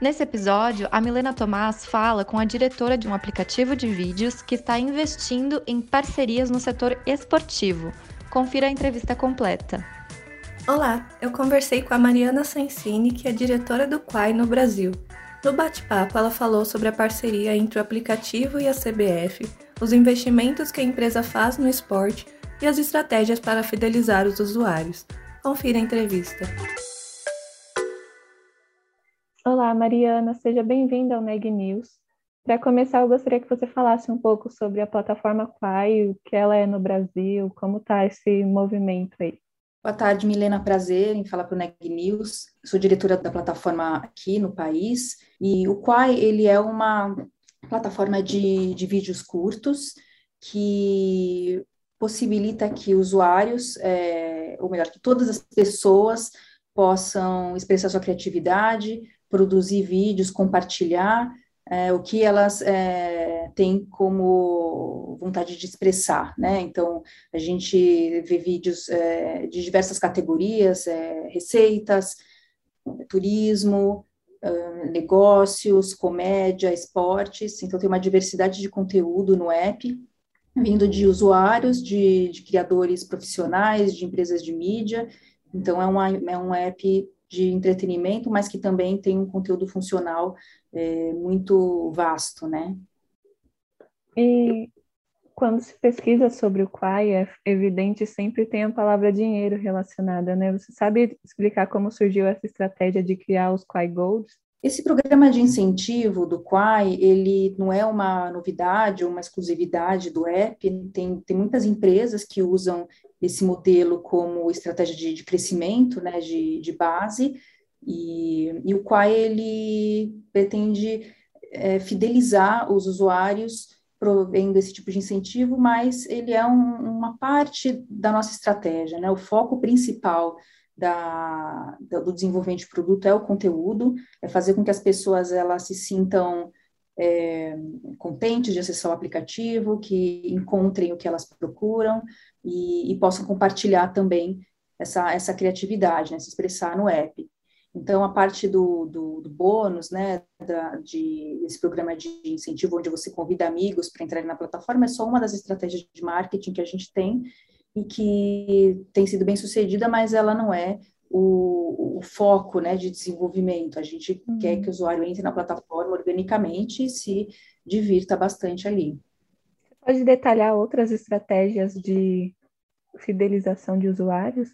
Nesse episódio, a Milena Tomás fala com a diretora de um aplicativo de vídeos que está investindo em parcerias no setor esportivo. Confira a entrevista completa. Olá, eu conversei com a Mariana Sensini, que é diretora do Quai no Brasil. No bate-papo, ela falou sobre a parceria entre o aplicativo e a CBF, os investimentos que a empresa faz no esporte e as estratégias para fidelizar os usuários. Confira a entrevista. Olá, Mariana, seja bem-vinda ao Neg News. Para começar, eu gostaria que você falasse um pouco sobre a plataforma Quai, o que ela é no Brasil, como está esse movimento aí. Boa tarde, Milena. Prazer em falar para o Neg News. Sou diretora da plataforma aqui no país e o Quai ele é uma plataforma de, de vídeos curtos que possibilita que usuários, é, ou melhor, que todas as pessoas possam expressar sua criatividade, produzir vídeos, compartilhar é, o que elas é, têm como vontade de expressar, né? Então, a gente vê vídeos é, de diversas categorias, é, receitas, turismo, negócios, comédia, esportes, então tem uma diversidade de conteúdo no app, vindo de usuários, de, de criadores profissionais, de empresas de mídia, então é, uma, é um app de entretenimento, mas que também tem um conteúdo funcional é, muito vasto, né? E quando se pesquisa sobre o Quai, é evidente sempre tem a palavra dinheiro relacionada, né? Você sabe explicar como surgiu essa estratégia de criar os Quai Golds? Esse programa de incentivo do Quai, ele não é uma novidade ou uma exclusividade do app, tem, tem muitas empresas que usam esse modelo como estratégia de, de crescimento, né, de, de base, e, e, o Quai, ele pretende é, fidelizar os usuários provendo esse tipo de incentivo, mas ele é um, uma parte da nossa estratégia, né, o foco principal da, do desenvolvimento de produto é o conteúdo, é fazer com que as pessoas elas se sintam é, contentes de acessar o aplicativo, que encontrem o que elas procuram e, e possam compartilhar também essa, essa criatividade, né, se expressar no app. Então, a parte do, do, do bônus, né, da, de, desse programa de incentivo, onde você convida amigos para entrar na plataforma, é só uma das estratégias de marketing que a gente tem e que tem sido bem sucedida, mas ela não é o, o foco né, de desenvolvimento. A gente uhum. quer que o usuário entre na plataforma organicamente e se divirta bastante ali. Você pode detalhar outras estratégias de fidelização de usuários?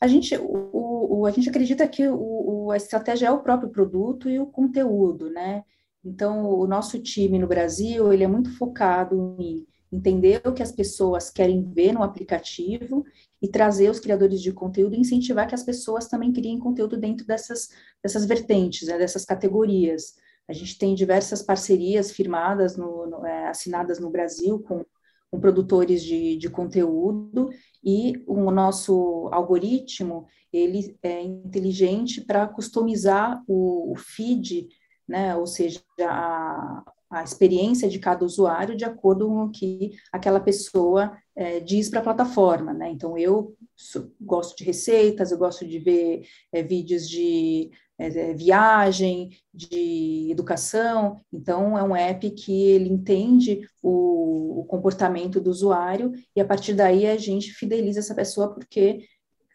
A gente, o, o a gente acredita que o, o, a estratégia é o próprio produto e o conteúdo, né? Então, o nosso time no Brasil, ele é muito focado em entender o que as pessoas querem ver no aplicativo e trazer os criadores de conteúdo e incentivar que as pessoas também criem conteúdo dentro dessas, dessas vertentes, né, dessas categorias. A gente tem diversas parcerias firmadas, no, no, é, assinadas no Brasil com, com produtores de, de conteúdo e o nosso algoritmo, ele é inteligente para customizar o, o feed, né, ou seja, a, a experiência de cada usuário de acordo com o que aquela pessoa é, diz para a plataforma, né? Então, eu sou, gosto de receitas, eu gosto de ver é, vídeos de é, viagem, de educação, então é um app que ele entende o, o comportamento do usuário e a partir daí a gente fideliza essa pessoa porque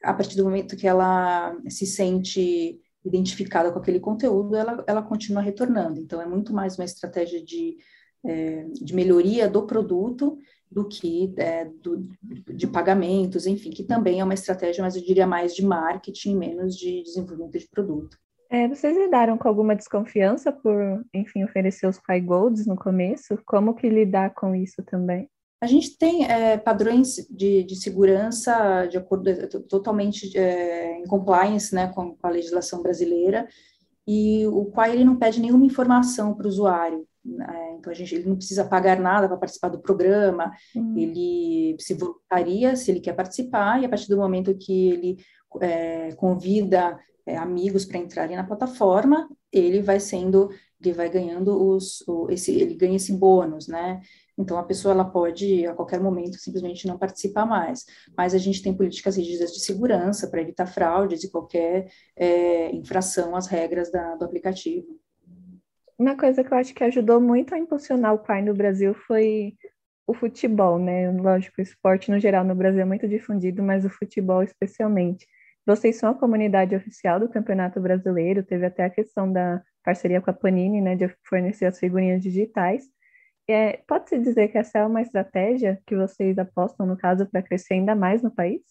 a partir do momento que ela se sente identificada com aquele conteúdo, ela, ela continua retornando. Então, é muito mais uma estratégia de, é, de melhoria do produto do que é, do, de pagamentos, enfim, que também é uma estratégia, mas eu diria mais de marketing, menos de desenvolvimento de produto. É, vocês lidaram com alguma desconfiança por, enfim, oferecer os Pai Golds no começo? Como que lidar com isso também? A gente tem é, padrões de, de, segurança de acordo totalmente é, em compliance né, com a legislação brasileira e o qual ele não pede nenhuma informação para o usuário. Né? Então, a gente, ele não precisa pagar nada para participar do programa, uhum. ele se voluntaria se ele quer participar, e a partir do momento que ele é, convida é, amigos para entrarem na plataforma, ele vai sendo, ele vai ganhando os, o, esse, ele ganha esse bônus, né? Então, a pessoa ela pode, a qualquer momento, simplesmente não participar mais. Mas a gente tem políticas rígidas de segurança para evitar fraudes e qualquer é, infração às regras da, do aplicativo. Uma coisa que eu acho que ajudou muito a impulsionar o Pai no Brasil foi o futebol, né? Lógico, o esporte no geral no Brasil é muito difundido, mas o futebol especialmente. Vocês são a comunidade oficial do Campeonato Brasileiro, teve até a questão da parceria com a Panini, né, de fornecer as figurinhas digitais. É, Pode-se dizer que essa é uma estratégia que vocês apostam, no caso, para crescer ainda mais no país?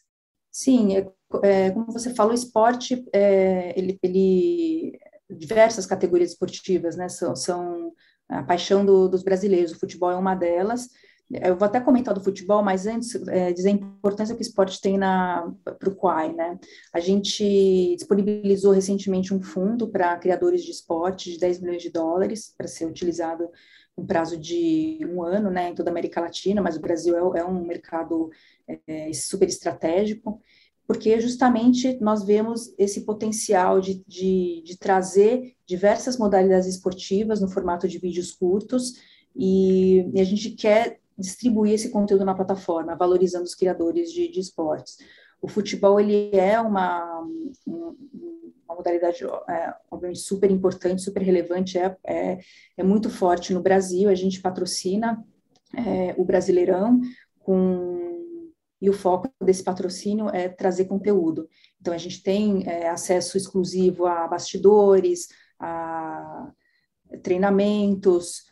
Sim, é, é, como você falou, o esporte, é, ele, ele, diversas categorias esportivas, né, são, são a paixão do, dos brasileiros, o futebol é uma delas, eu vou até comentar do futebol, mas antes é, dizer a importância que o esporte tem para o Quai, né? A gente disponibilizou recentemente um fundo para criadores de esporte de 10 milhões de dólares para ser utilizado um prazo de um ano, né, em toda a América Latina, mas o Brasil é, é um mercado é, super estratégico, porque justamente nós vemos esse potencial de, de, de trazer diversas modalidades esportivas no formato de vídeos curtos, e, e a gente quer distribuir esse conteúdo na plataforma, valorizando os criadores de, de esportes. O futebol, ele é uma, uma modalidade, é, obviamente, super importante, super relevante, é, é, é, muito forte no Brasil, a gente patrocina é, o Brasileirão com e o foco desse patrocínio é trazer conteúdo. Então, a gente tem é, acesso exclusivo a bastidores, a treinamentos,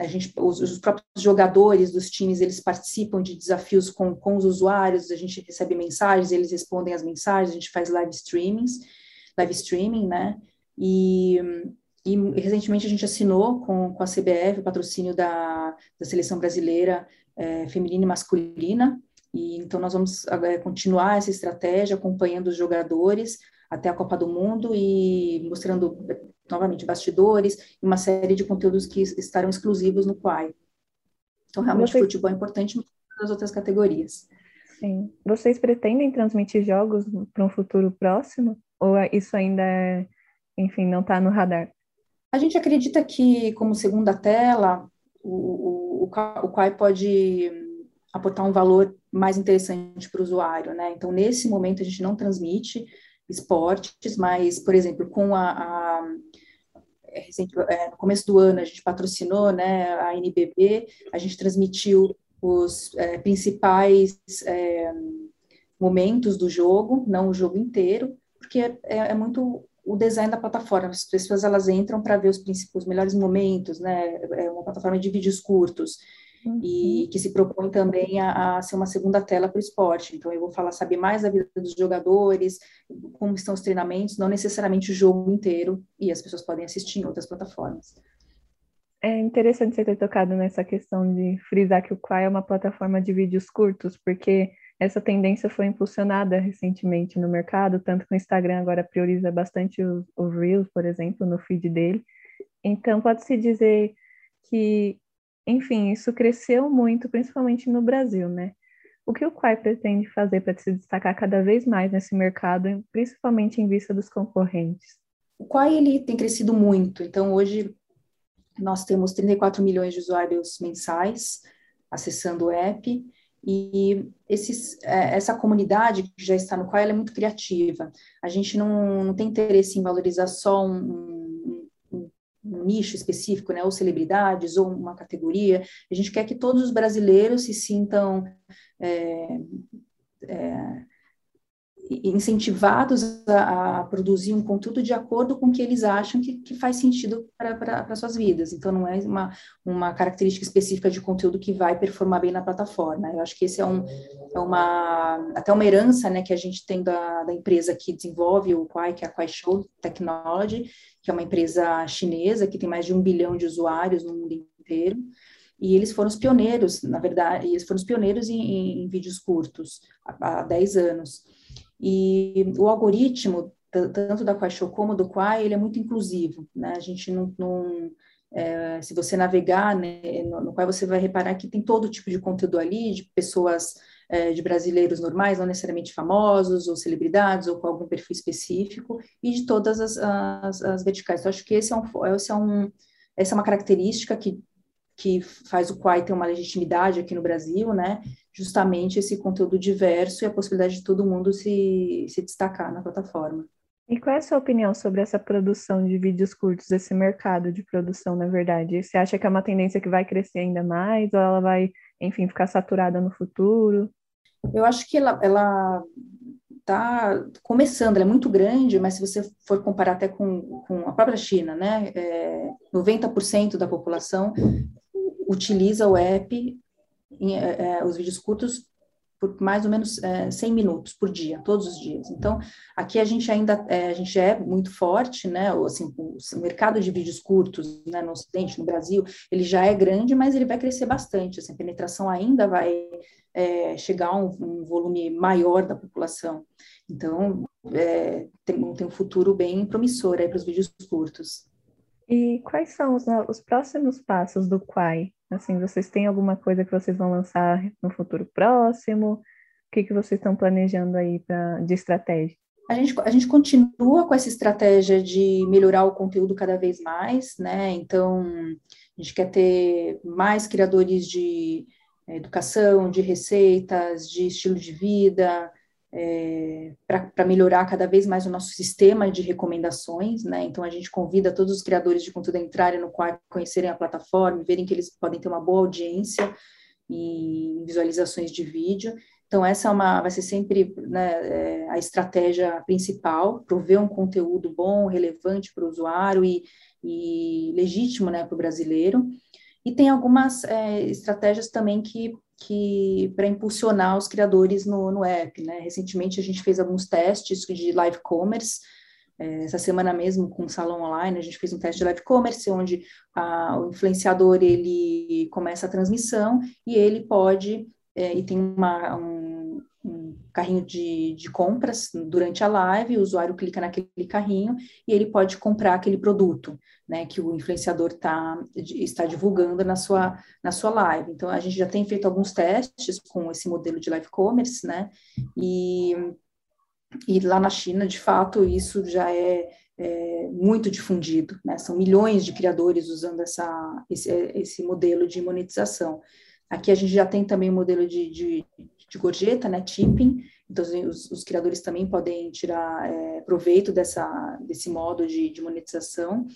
a gente, os, os, próprios jogadores dos times, eles participam de desafios com, com os usuários, a gente recebe mensagens, eles respondem as mensagens, a gente faz live streamings, live streaming, né? E, e recentemente a gente assinou com, com a CBF o patrocínio da, da seleção brasileira é, feminina e masculina, e então nós vamos é, continuar essa estratégia acompanhando os jogadores até a Copa do Mundo e mostrando novamente, bastidores e uma série de conteúdos que estarão exclusivos no Quai. Então, realmente, Vocês... futebol é importante nas outras categorias. Sim. Vocês pretendem transmitir jogos para um futuro próximo? Ou isso ainda, é, enfim, não está no radar? A gente acredita que, como segunda tela, o, o, o Quai pode aportar um valor mais interessante para o usuário, né? Então, nesse momento, a gente não transmite esportes, mas, por exemplo, com a, a é, é, no começo do ano a gente patrocinou né, a NBB, a gente transmitiu os é, principais é, momentos do jogo, não o jogo inteiro, porque é, é muito o design da plataforma. As pessoas elas entram para ver os, os melhores momentos, né? É uma plataforma de vídeos curtos uhum. e que se propõe também a, a ser uma segunda tela para o esporte. Então, eu vou falar, saber mais da vida dos jogadores, como estão os treinamentos, não necessariamente o jogo inteiro, e as pessoas podem assistir em outras plataformas. É interessante você ter tocado nessa questão de frisar que o Quai é uma plataforma de vídeos curtos, porque essa tendência foi impulsionada recentemente no mercado, tanto que o Instagram agora prioriza bastante os, os Reels, por exemplo, no feed dele. Então, pode-se dizer que enfim, isso cresceu muito, principalmente no Brasil, né? O que o Quai pretende fazer para se destacar cada vez mais nesse mercado, principalmente em vista dos concorrentes? O Quai ele tem crescido muito, então hoje nós temos 34 milhões de usuários mensais acessando o app e esses, é, essa comunidade que já está no Quai é muito criativa. A gente não, não tem interesse em valorizar só um, um nicho específico, né, ou celebridades, ou uma categoria. A gente quer que todos os brasileiros se sintam é, é, incentivados a, a, produzir um conteúdo de acordo com o que eles acham que, que faz sentido para suas vidas. Então, não é uma, uma característica específica de conteúdo que vai performar bem na plataforma. Eu acho que esse é, um, é uma, até uma herança né, que a gente tem da, da empresa que desenvolve o Quai, que é a Quai Show Technology, que é uma empresa chinesa que tem mais de um bilhão de usuários no mundo inteiro. E eles foram os pioneiros, na verdade, eles foram os pioneiros em, em, em vídeos curtos há, há 10 anos. E o algoritmo tanto da Quai Show como do Quai, ele é muito inclusivo, né? A gente não, não é, se você navegar né, no, no Quai, você vai reparar que tem todo tipo de conteúdo ali, de pessoas, é, de brasileiros normais, não necessariamente famosos, ou celebridades, ou com algum perfil específico, e de todas as, as, as verticais. Então, acho que esse é um, esse é um, essa é uma característica que que faz o Quai ter uma legitimidade aqui no Brasil, né? Justamente esse conteúdo diverso e a possibilidade de todo mundo se, se destacar na plataforma. E qual é a sua opinião sobre essa produção de vídeos curtos, esse mercado de produção, na verdade? Você acha que é uma tendência que vai crescer ainda mais ou ela vai, enfim, ficar saturada no futuro? Eu acho que ela, ela está começando, ela é muito grande, mas se você for comparar até com, com a própria China, né, é, 90% da população utiliza o app, em, é, é, os vídeos curtos, por mais ou menos é, 100 minutos por dia, todos os dias. Então, aqui a gente ainda é, a gente é muito forte, né? Assim, o, mercado de vídeos curtos né, no Ocidente, no Brasil, ele já é grande, mas ele vai crescer bastante. Assim, a penetração ainda vai é, chegar a um, um, volume maior da população. Então, é, tem, tem um futuro bem promissor para os vídeos curtos. E quais são os, os próximos passos do Quai? Assim, vocês têm alguma coisa que vocês vão lançar no futuro próximo? O que, que vocês estão planejando aí pra, de estratégia? A gente, a gente continua com essa estratégia de melhorar o conteúdo cada vez mais, né? Então, a gente quer ter mais criadores de eh, educação, de receitas, de estilo de vida, é, para melhorar cada vez mais o nosso sistema de recomendações, né? Então a gente convida todos os criadores de conteúdo a entrarem no quadro, conhecerem a plataforma, verem que eles podem ter uma boa audiência e visualizações de vídeo. Então essa é uma, vai ser sempre né, é, a estratégia principal, prover um conteúdo bom, relevante para o usuário e, e legítimo, né, para o brasileiro. E tem algumas é, estratégias também que que para impulsionar os criadores no, no app, né? Recentemente a gente fez alguns testes de live commerce, é, essa semana mesmo com o salão online a gente fez um teste de live commerce onde a, o influenciador ele começa a transmissão e ele pode é, e tem uma, um, carrinho de, de compras durante a live, o usuário clica naquele carrinho e ele pode comprar aquele produto né, que o influenciador tá, está divulgando na sua, na sua live. Então, a gente já tem feito alguns testes com esse modelo de live commerce, né, e, e lá na China, de fato, isso já é, é muito difundido, né, são milhões de criadores usando essa, esse, esse modelo de monetização. Aqui a gente já tem também o modelo de, de, de gorjeta, né, tipping, então os, os criadores também podem tirar é, proveito dessa, desse modo de, de monetização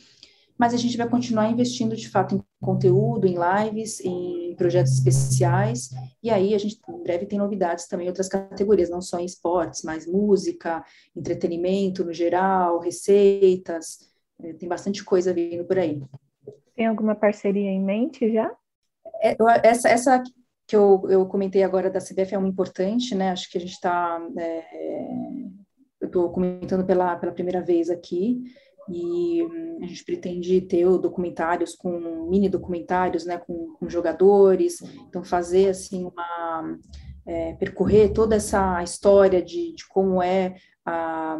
mas a gente vai continuar investindo de fato em conteúdo, em lives, em projetos especiais, e aí a gente em breve tem novidades também em outras categorias, não só em esportes, mas música, entretenimento no geral, receitas, é, tem bastante coisa vindo por aí. Tem alguma parceria em mente já? É, essa, essa que eu, eu comentei agora da CBF é uma importante, né? Acho que a gente está. É, eu estou comentando pela, pela primeira vez aqui e hum, a gente pretende ter documentários com mini documentários, né, com, com jogadores, então fazer assim uma é, percorrer toda essa história de, de como é a,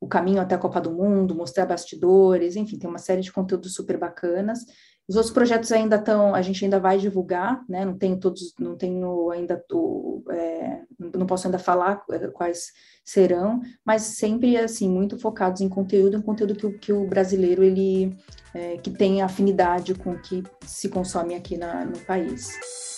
o caminho até a Copa do Mundo, mostrar bastidores, enfim, tem uma série de conteúdos super bacanas os outros projetos ainda estão, a gente ainda vai divulgar, né? Não tenho todos, não tenho ainda, o, é, não posso ainda falar quais serão, mas sempre assim muito focados em conteúdo, um conteúdo que, que o brasileiro ele é, que tem afinidade com o que se consome aqui na, no país.